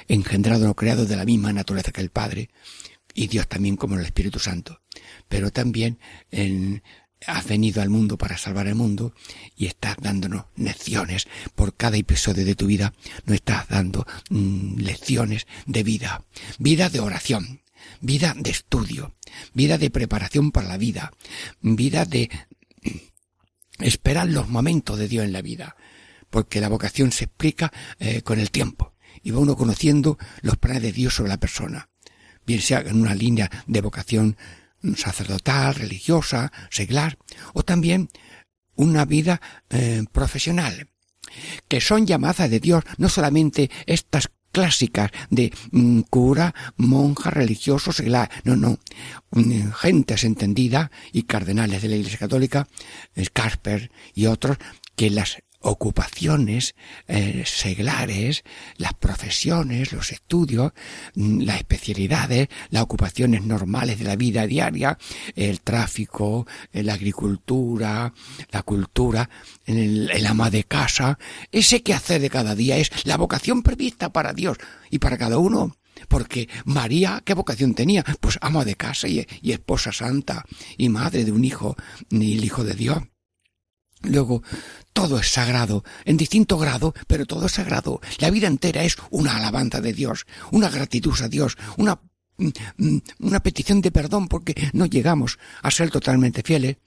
Speaker 1: engendrado o creado de la misma naturaleza que el Padre, y Dios también como el Espíritu Santo, pero también en has venido al mundo para salvar el mundo y estás dándonos lecciones. Por cada episodio de tu vida, no estás dando mm, lecciones de vida, vida de oración, vida de estudio, vida de preparación para la vida, vida de esperar los momentos de Dios en la vida, porque la vocación se explica eh, con el tiempo y va uno conociendo los planes de Dios sobre la persona, bien sea en una línea de vocación sacerdotal, religiosa, seglar, o también una vida eh, profesional, que son llamadas de Dios no solamente estas clásicas de mm, cura, monja, religioso, seglar, no, no, mm, gentes entendida y cardenales de la Iglesia Católica, Scarper y otros, que las ocupaciones eh, seglares, las profesiones, los estudios, mm, las especialidades, las ocupaciones normales de la vida diaria, el tráfico, eh, la agricultura, la cultura, el, ama de casa, ese que hacer de cada día es la vocación prevista para Dios y para cada uno. Porque María, ¿qué vocación tenía? Pues ama de casa y, y esposa santa y madre de un hijo, y el hijo de Dios. Luego, todo es sagrado, en distinto grado, pero todo es sagrado. La vida entera es una alabanza de Dios, una gratitud a Dios, una, mm, mm, una petición de perdón porque no llegamos a ser totalmente fieles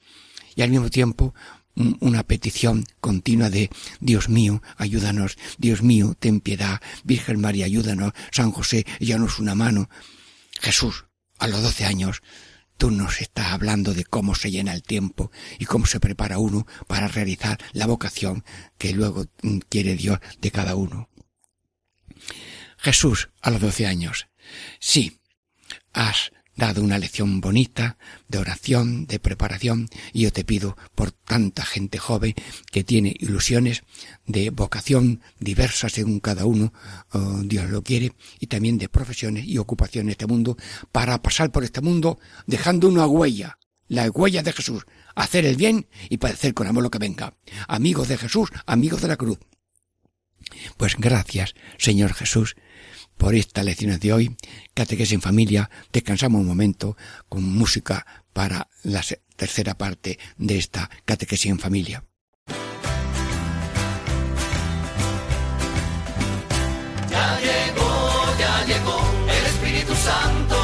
Speaker 1: y al mismo tiempo mm, una petición continua de Dios mío, ayúdanos, Dios mío, ten piedad, Virgen María, ayúdanos, San José, es una mano. Jesús, a los doce años, Tú nos estás hablando de cómo se llena el tiempo y cómo se prepara uno para realizar la vocación que luego mm, quiere Dios de cada uno. Jesús, a los doce años. Sí, has dado una lección bonita de oración, de preparación, y yo te pido por tanta gente joven que tiene ilusiones de vocación diversas según cada uno, oh, Dios lo quiere, y también de profesiones y ocupaciones en este mundo, para pasar por este mundo dejando una huella, la huella de Jesús, hacer el bien y padecer con amor lo que venga. Amigos de Jesús, amigos de la cruz. Pues gracias, Señor Jesús, por esta lección de hoy, Catequesis en familia. Descansamos un momento con música para la tercera parte de esta Catequesis en familia.
Speaker 2: Ya llegó, ya llegó, el Espíritu Santo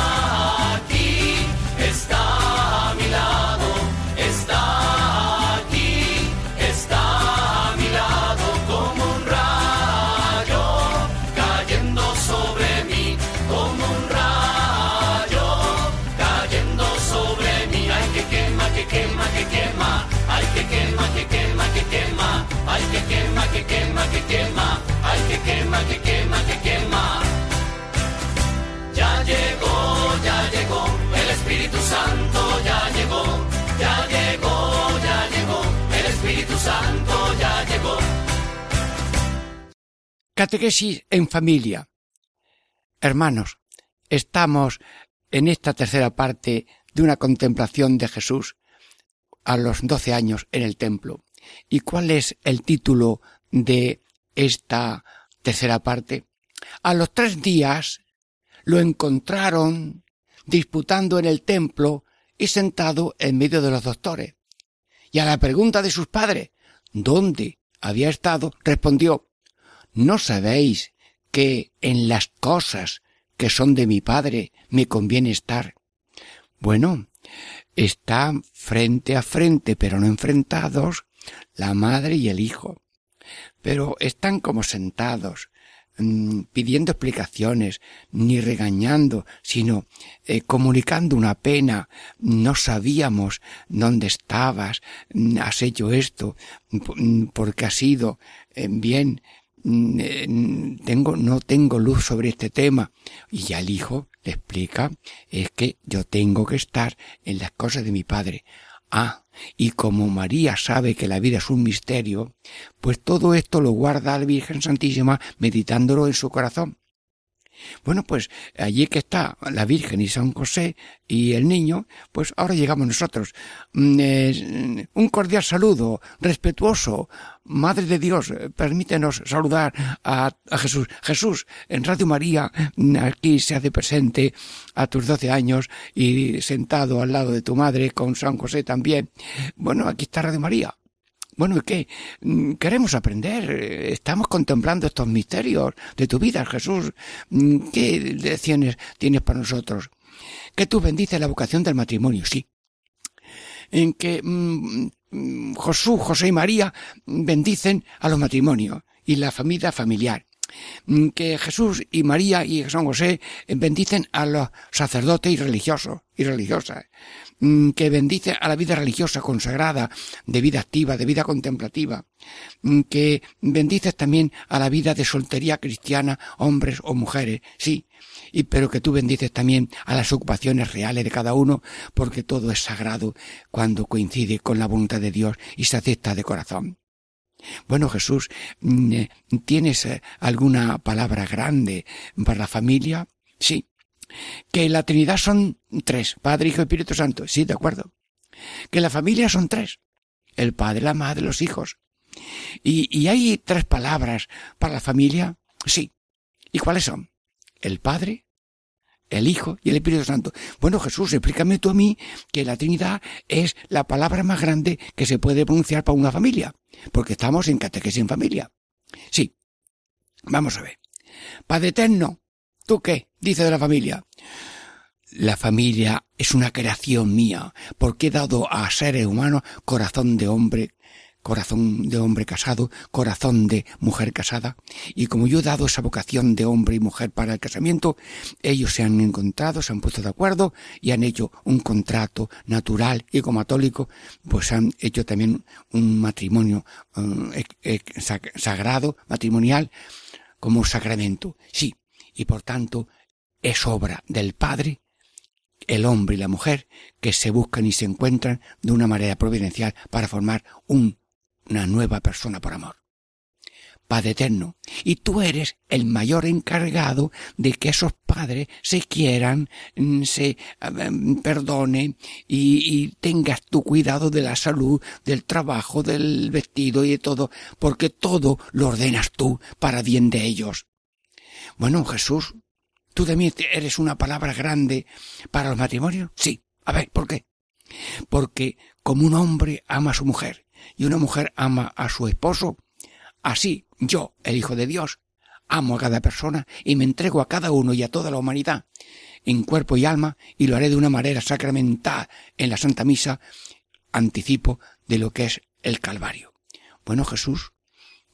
Speaker 1: Catequesis en familia. Hermanos, estamos en esta tercera parte de una contemplación de Jesús a los doce años en el templo. ¿Y cuál es el título de esta tercera parte? A los tres días lo encontraron disputando en el templo y sentado en medio de los doctores. Y a la pregunta de sus padres, ¿dónde había estado? respondió, ¿no sabéis que en las cosas que son de mi padre me conviene estar? Bueno, están frente a frente, pero no enfrentados, la madre y el hijo. Pero están como sentados, mm, pidiendo explicaciones, ni regañando, sino eh, comunicando una pena. No sabíamos dónde estabas, mm, has hecho esto, mm, porque has sido eh, bien. Mm, eh, Tengo, no tengo luz sobre este tema. Y ya el hijo le explica, es que yo tengo que estar en las cosas de mi padre. Ah, y como María sabe que la vida es un misterio, pues todo esto lo guarda la Virgen Santísima meditándolo en su corazón. Bueno, pues allí que está la Virgen y San José y el niño, pues ahora llegamos nosotros. Mm, eh, un cordial saludo, respetuoso. Madre de Dios, eh, permítenos saludar a, a Jesús. Jesús, en Radio María, mm, aquí se hace presente a tus doce años y sentado al lado de tu madre con San José también. Bueno, aquí está Radio María. Bueno, ¿y qué? Mm, Queremos aprender, estamos contemplando estos misterios de tu vida, Jesús. Mm, ¿Qué lecciones tienes para nosotros? Que tú bendices la vocación del matrimonio, sí. En que mm, Josué, José y María bendicen a los matrimonios y la familia familiar. Mm, Que Jesús y María y San José bendicen a los sacerdotes y religiosos y religiosas mm, que bendice a la vida religiosa consagrada, de vida activa, de vida contemplativa, mm, que bendices también a la vida de soltería cristiana, hombres o mujeres, sí, y pero que tú bendices también a las ocupaciones reales de cada uno, porque todo es sagrado cuando coincide con la voluntad de Dios y se acepta de corazón. Bueno, Jesús, mm, ¿tienes eh, alguna palabra grande para la familia? Sí. Que la Trinidad son tres, Padre, Hijo y Espíritu Santo. Sí, de acuerdo. Que la familia son tres. El Padre, la Madre, los hijos. ¿Y, y hay tres palabras para la familia? Sí. ¿Y cuáles son? El Padre, el Hijo y el Espíritu Santo. Bueno, Jesús, explícame tú a mí que la Trinidad es la palabra más grande que se puede pronunciar para una familia, porque estamos en catequesis en familia. Sí. Vamos a ver. Padre eterno, ¿tú qué? Dice de la familia. La familia es una creación mía, porque he dado a seres humanos corazón de hombre, corazón de hombre casado, corazón de mujer casada, y como yo he dado esa vocación de hombre y mujer para el casamiento, ellos se han encontrado, se han puesto de acuerdo y han hecho un contrato natural y como católico, pues han hecho también un matrimonio eh, sag- sagrado, matrimonial, como un sacramento. Sí, y por tanto, es obra del Padre, el hombre y la mujer, que se buscan y se encuentran de una manera providencial para formar una nueva persona por amor. Padre eterno, y tú eres el mayor encargado de que esos padres se quieran, mm, se perdone y, y, tengas tu cuidado de la salud, del trabajo, del vestido y de todo, porque todo lo ordenas tú para bien de ellos. Bueno, Jesús, ¿tú también eres una palabra grande para los matrimonios? Sí. A ver, ¿por qué? Porque como un hombre ama a su mujer y una mujer ama a su esposo, así yo, el Hijo de Dios, amo a cada persona y me entrego a cada uno y a toda la humanidad en cuerpo y alma y lo haré de una manera sacramental en la Santa Misa, anticipo de lo que es el Calvario. Bueno, Jesús,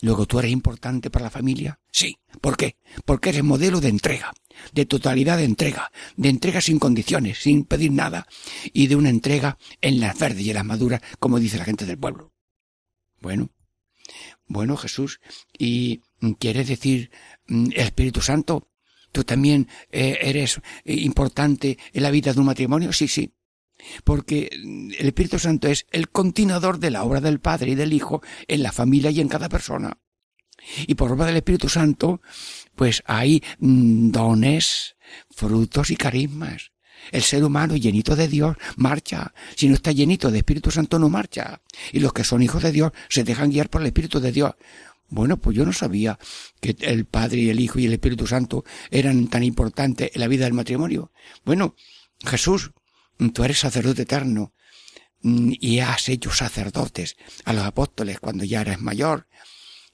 Speaker 1: luego tú eres importante para la familia. Sí. ¿Por qué? Porque eres modelo de entrega, de totalidad de entrega, de entrega sin condiciones, sin pedir nada, y de una entrega en las verdes y en las maduras, como dice la gente del pueblo. Bueno, bueno, Jesús, ¿y quieres decir mm, Espíritu Santo? ¿Tú también eh, eres importante en la vida de un matrimonio? Sí, sí. Porque mm, el Espíritu Santo es el continuador de la obra del Padre y del Hijo en la familia y en cada persona. Y por obra del Espíritu Santo, pues hay mm, dones, frutos y carismas. El ser humano llenito de Dios marcha. Si no está llenito de Espíritu Santo no marcha. Y los que son hijos de Dios se dejan guiar por el Espíritu de Dios. Bueno, pues yo no sabía que el Padre y el Hijo y el Espíritu Santo eran tan importantes en la vida del matrimonio. Bueno, Jesús, tú eres sacerdote eterno mm, y has hecho sacerdotes a los apóstoles cuando ya eres mayor.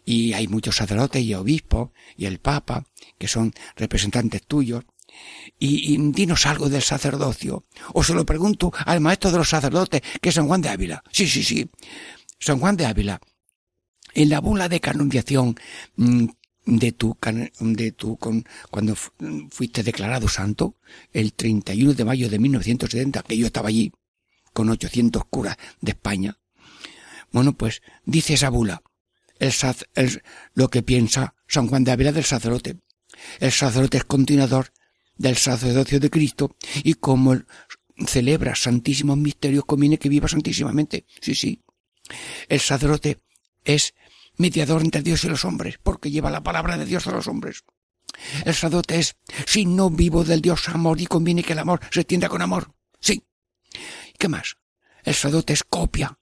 Speaker 1: Y hay muchos sacerdotes y obispos y el Papa, que son representantes tuyos y, dinos algo del sacerdocio. O se lo pregunto al maestro de los sacerdotes, que es San Juan de Ávila. Sí, sí, sí. San Juan de Ávila. En la bula de canonización mm, de tu, de tu, cuando fuiste declarado santo, el 31 de mayo de 1970, que yo estaba allí, con 800 curas de España. Bueno, pues dice esa bula, lo que piensa San Juan de Ávila del sacerdote. El sacerdote es continuador del sacerdocio de Cristo y como celebra santísimos misterios conviene que viva santísimamente. Sí, sí. El sacerdote es mediador entre Dios y los hombres porque lleva la palabra de Dios a los hombres. El sacerdote es, si no vivo del Dios amor y conviene que el amor se extienda con amor. Sí. ¿Qué más? El sacerdote es copia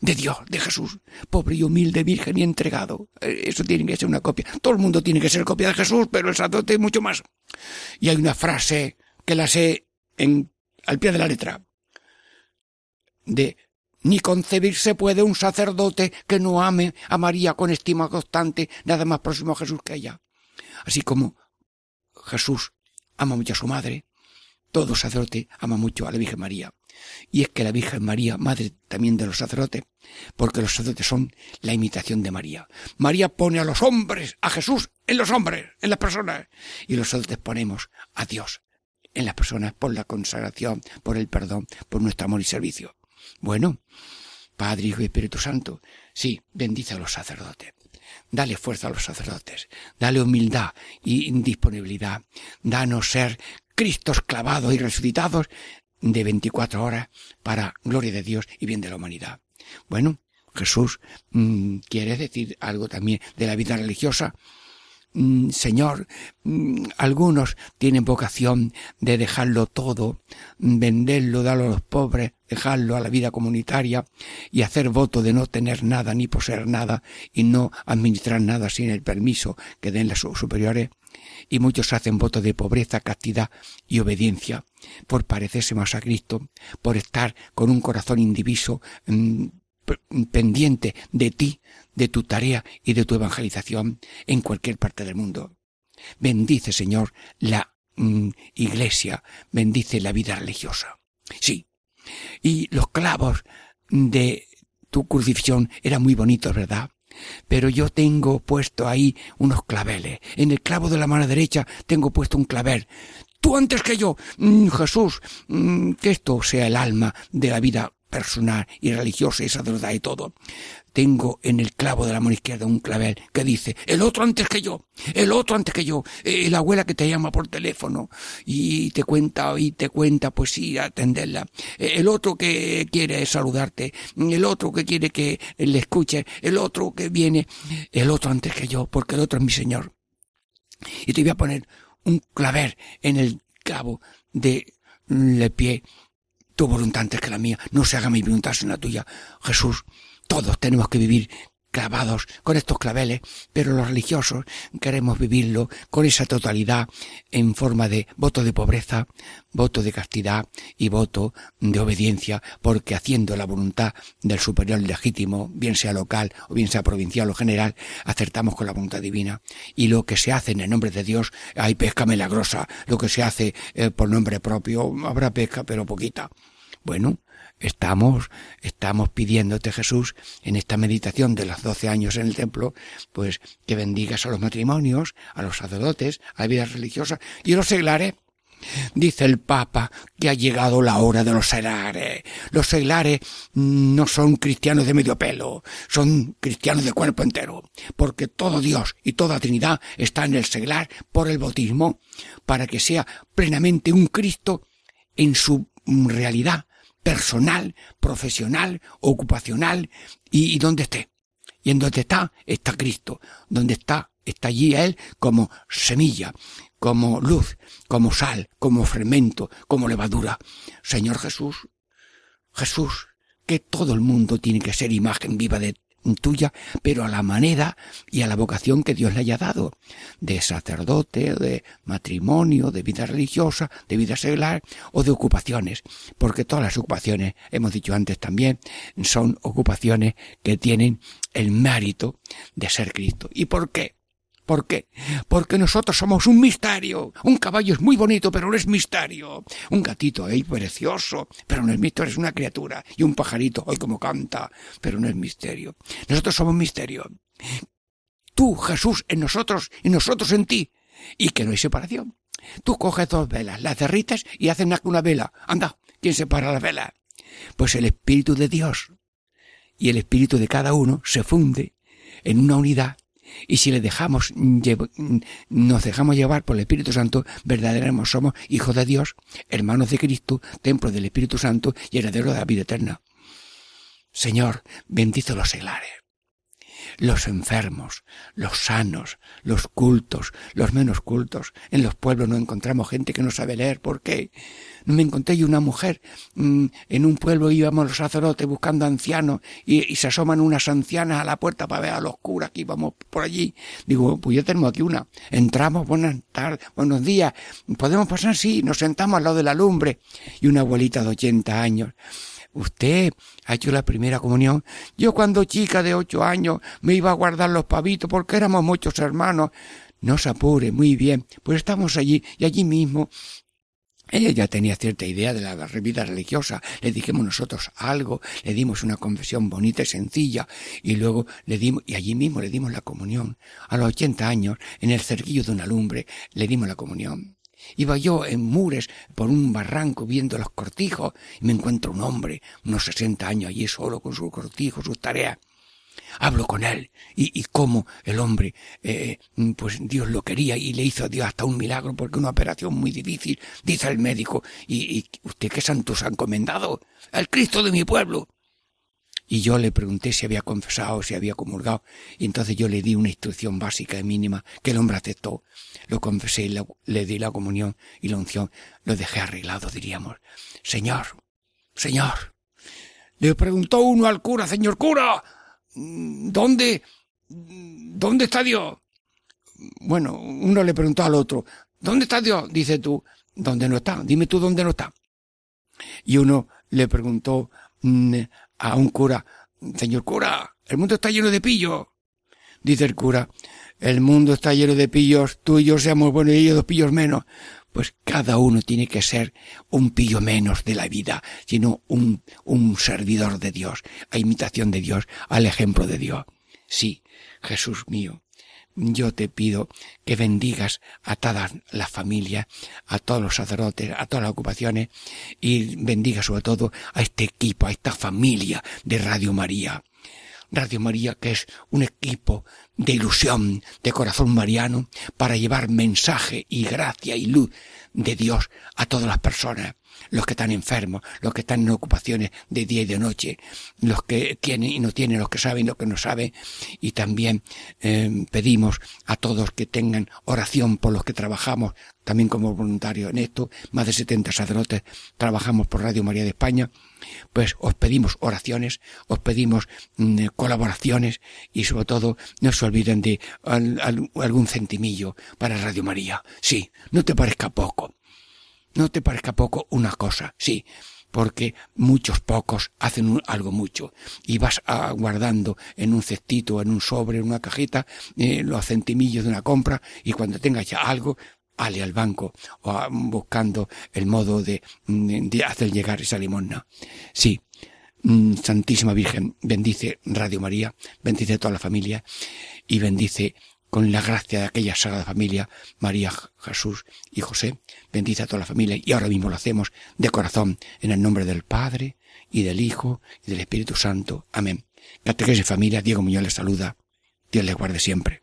Speaker 1: de Dios, de Jesús, pobre y humilde, virgen y entregado. Eh, eso tiene que ser una copia. Todo el mundo tiene que ser copia de Jesús, pero el sacerdote mucho más. Y hay una frase que la sé en, al pie de la letra. De ni concebirse puede un sacerdote que no ame a María con estima constante, nada más próximo a Jesús que ella. Así como Jesús ama mucho a su madre, todo sacerdote ama mucho a la Virgen María. Y es que la Virgen María, madre también de los sacerdotes, porque los sacerdotes son la imitación de María. María pone a los hombres, a Jesús en los hombres, en las personas, y los sacerdotes ponemos a Dios en las personas por la consagración, por el perdón, por nuestro amor y servicio. Bueno, Padre, Hijo y Espíritu Santo, sí, bendice a los sacerdotes. Dale fuerza a los sacerdotes, dale humildad y disponibilidad, danos ser Cristos clavados y resucitados de 24 horas para gloria de Dios y bien de la humanidad. Bueno, Jesús, mm, ¿quiere decir algo también de la vida religiosa? Mm, Señor, mm, algunos tienen vocación de dejarlo todo, venderlo, darlo a los pobres, dejarlo a la vida comunitaria y hacer voto de no tener nada ni poseer nada y no administrar nada sin el permiso que den las superiores y muchos hacen voto de pobreza, castidad y obediencia, por parecerse más a Cristo, por estar con un corazón indiviso, mm, pendiente de ti, de tu tarea y de tu evangelización en cualquier parte del mundo. Bendice, Señor, la mm, iglesia, bendice la vida religiosa. Sí. Y los clavos de tu crucifixión eran muy bonitos, ¿verdad? Pero yo tengo puesto ahí unos claveles. En el clavo de la mano derecha tengo puesto un clavel. Tú antes que yo, mm, Jesús, mm, que esto sea el alma de la vida personal y religiosa y sacerdotal y todo, tengo en el clavo de la mano izquierda un clavel que dice, el otro antes que yo, el otro antes que yo, eh, la abuela que te llama por teléfono y te cuenta y te cuenta pues sí, atenderla, eh, el otro que quiere saludarte, el otro que quiere que le escuche, el otro que viene, el otro antes que yo, porque el otro es mi Señor. Y te voy a poner un claver en el clavo de le pie tu voluntad antes que la mía, no se haga mi voluntad sino la tuya. Jesús, todos tenemos que vivir clavados con estos claveles, pero los religiosos queremos vivirlo con esa totalidad en forma de voto de pobreza, voto de castidad y voto de obediencia, porque haciendo la voluntad del superior legítimo, bien sea local o bien sea provincial o general, acertamos con la voluntad divina. Y lo que se hace en el nombre de Dios, hay pesca milagrosa, lo que se hace eh, por nombre propio, habrá pesca, pero poquita. Bueno, estamos, estamos pidiéndote Jesús en esta meditación de los doce años en el templo, pues que bendigas a los matrimonios, a los sacerdotes, a la vida religiosa y a los seglares. Dice el Papa que ha llegado la hora de los seglares. Los seglares no son cristianos de medio pelo, son cristianos de cuerpo entero, porque todo Dios y toda Trinidad está en el seglar por el bautismo, para que sea plenamente un Cristo en su realidad, personal, profesional, ocupacional y, donde esté. Y en donde está, está Cristo. Donde está, está allí Él como semilla, como luz, como sal, como fermento, como levadura. Señor Jesús, Jesús, que todo el mundo tiene que ser imagen viva de tuya, pero a la manera y a la vocación que Dios le haya dado, de sacerdote, de matrimonio, de vida religiosa, de vida seglar o de ocupaciones, porque todas las ocupaciones, hemos dicho antes también, son ocupaciones que tienen el mérito de ser Cristo. ¿Y por qué? ¿Por qué? Porque nosotros somos un misterio. Un caballo es muy bonito, pero no es misterio. Un gatito es precioso, pero no es misterio, es una criatura. Y un pajarito, hoy como canta, pero no es misterio. Nosotros somos misterio. Tú, Jesús, en nosotros y nosotros en ti. Y que no hay separación. Tú coges dos velas, las derrites y hacen una vela. Anda, ¿quién separa las velas? Pues el Espíritu de Dios y el Espíritu de cada uno se funde en una unidad y si le dejamos, nos dejamos llevar por el Espíritu Santo, verdaderamente somos hijos de Dios, hermanos de Cristo, templo del Espíritu Santo y heredero de la vida eterna. Señor, bendice los seglares los enfermos, los sanos, los cultos, los menos cultos. En los pueblos no encontramos gente que no sabe leer. ¿Por qué? Me encontré yo una mujer, mm, en un pueblo íbamos los sacerdotes buscando ancianos y, se asoman unas ancianas a la puerta para ver a los curas que íbamos por allí. Digo, pues ya tenemos aquí una. Entramos, buenas tardes, buenos días. ¿Podemos pasar? Sí, nos sentamos al lado de la lumbre. Y una abuelita de ochenta años. Usted ha hecho la primera comunión. Yo cuando chica de ocho años me iba a guardar los pavitos porque éramos muchos hermanos. No se apure, muy bien. Pues estamos allí y allí mismo ella ya tenía cierta idea de la vida religiosa. Le dijimos nosotros algo, le dimos una confesión bonita y sencilla, y luego le dimos, y allí mismo le dimos la comunión. A los ochenta años, en el cerquillo de una lumbre, le dimos la comunión. Iba yo en Mures por un barranco viendo los cortijos y me encuentro un hombre, unos sesenta años allí solo con sus cortijos, sus tareas. Hablo con él y, y cómo el hombre, eh, pues Dios lo quería y le hizo a Dios hasta un milagro porque una operación muy difícil, dice el médico. ¿Y, y usted qué santos ha encomendado? Al Cristo de mi pueblo. Y yo le pregunté si había confesado, si había comulgado, y entonces yo le di una instrucción básica y mínima que el hombre aceptó. Lo confesé y le, di la comunión y la unción. Lo dejé arreglado, diríamos. Señor, Señor. Le preguntó uno al cura, Señor cura, ¿dónde, dónde está Dios? Bueno, uno le preguntó al otro, ¿dónde está Dios? Dice tú, ¿dónde no está? Dime tú dónde no está. Y uno le preguntó mm, a un cura, señor cura, el mundo está lleno de pillos. Dice el cura, el mundo está lleno de pillos, tú y yo seamos buenos y ellos dos pillos menos. Pues cada uno tiene que ser un pillo menos de la vida, sino un, un servidor de Dios, a imitación de Dios, al ejemplo de Dios. Sí, Jesús mío, yo te pido que bendigas a toda la familia, a todos los sacerdotes, a todas las ocupaciones y bendiga sobre todo a este equipo, a esta familia de Radio María. Radio María que es un equipo de ilusión, de corazón mariano, para llevar mensaje y gracia y luz de Dios a todas las personas los que están enfermos, los que están en ocupaciones de día y de noche, los que tienen y no tienen, los que saben y los que no saben, y también eh, pedimos a todos que tengan oración por los que trabajamos, también como voluntarios en esto, más de 70 sacerdotes trabajamos por Radio María de España, pues os pedimos oraciones, os pedimos mm, colaboraciones y sobre todo no se olviden de algún centimillo para Radio María. Sí, no te parezca poco no te parezca poco una cosa, sí, porque muchos pocos hacen algo mucho y vas guardando en un cestito, en un sobre, en una cajita, eh, los centimillos de una compra y cuando tengas ya algo, ale al banco o buscando el modo de, de hacer llegar esa limosna. Sí, mm, Santísima Virgen, bendice Radio María, bendice toda la familia y bendice con la gracia de aquella sagrada familia, María, Jesús y José, bendice a toda la familia y ahora mismo lo hacemos de corazón en el nombre del Padre y del Hijo y del Espíritu Santo. Amén. Catequesis familia, Diego Muñoz les saluda. Dios les guarde siempre.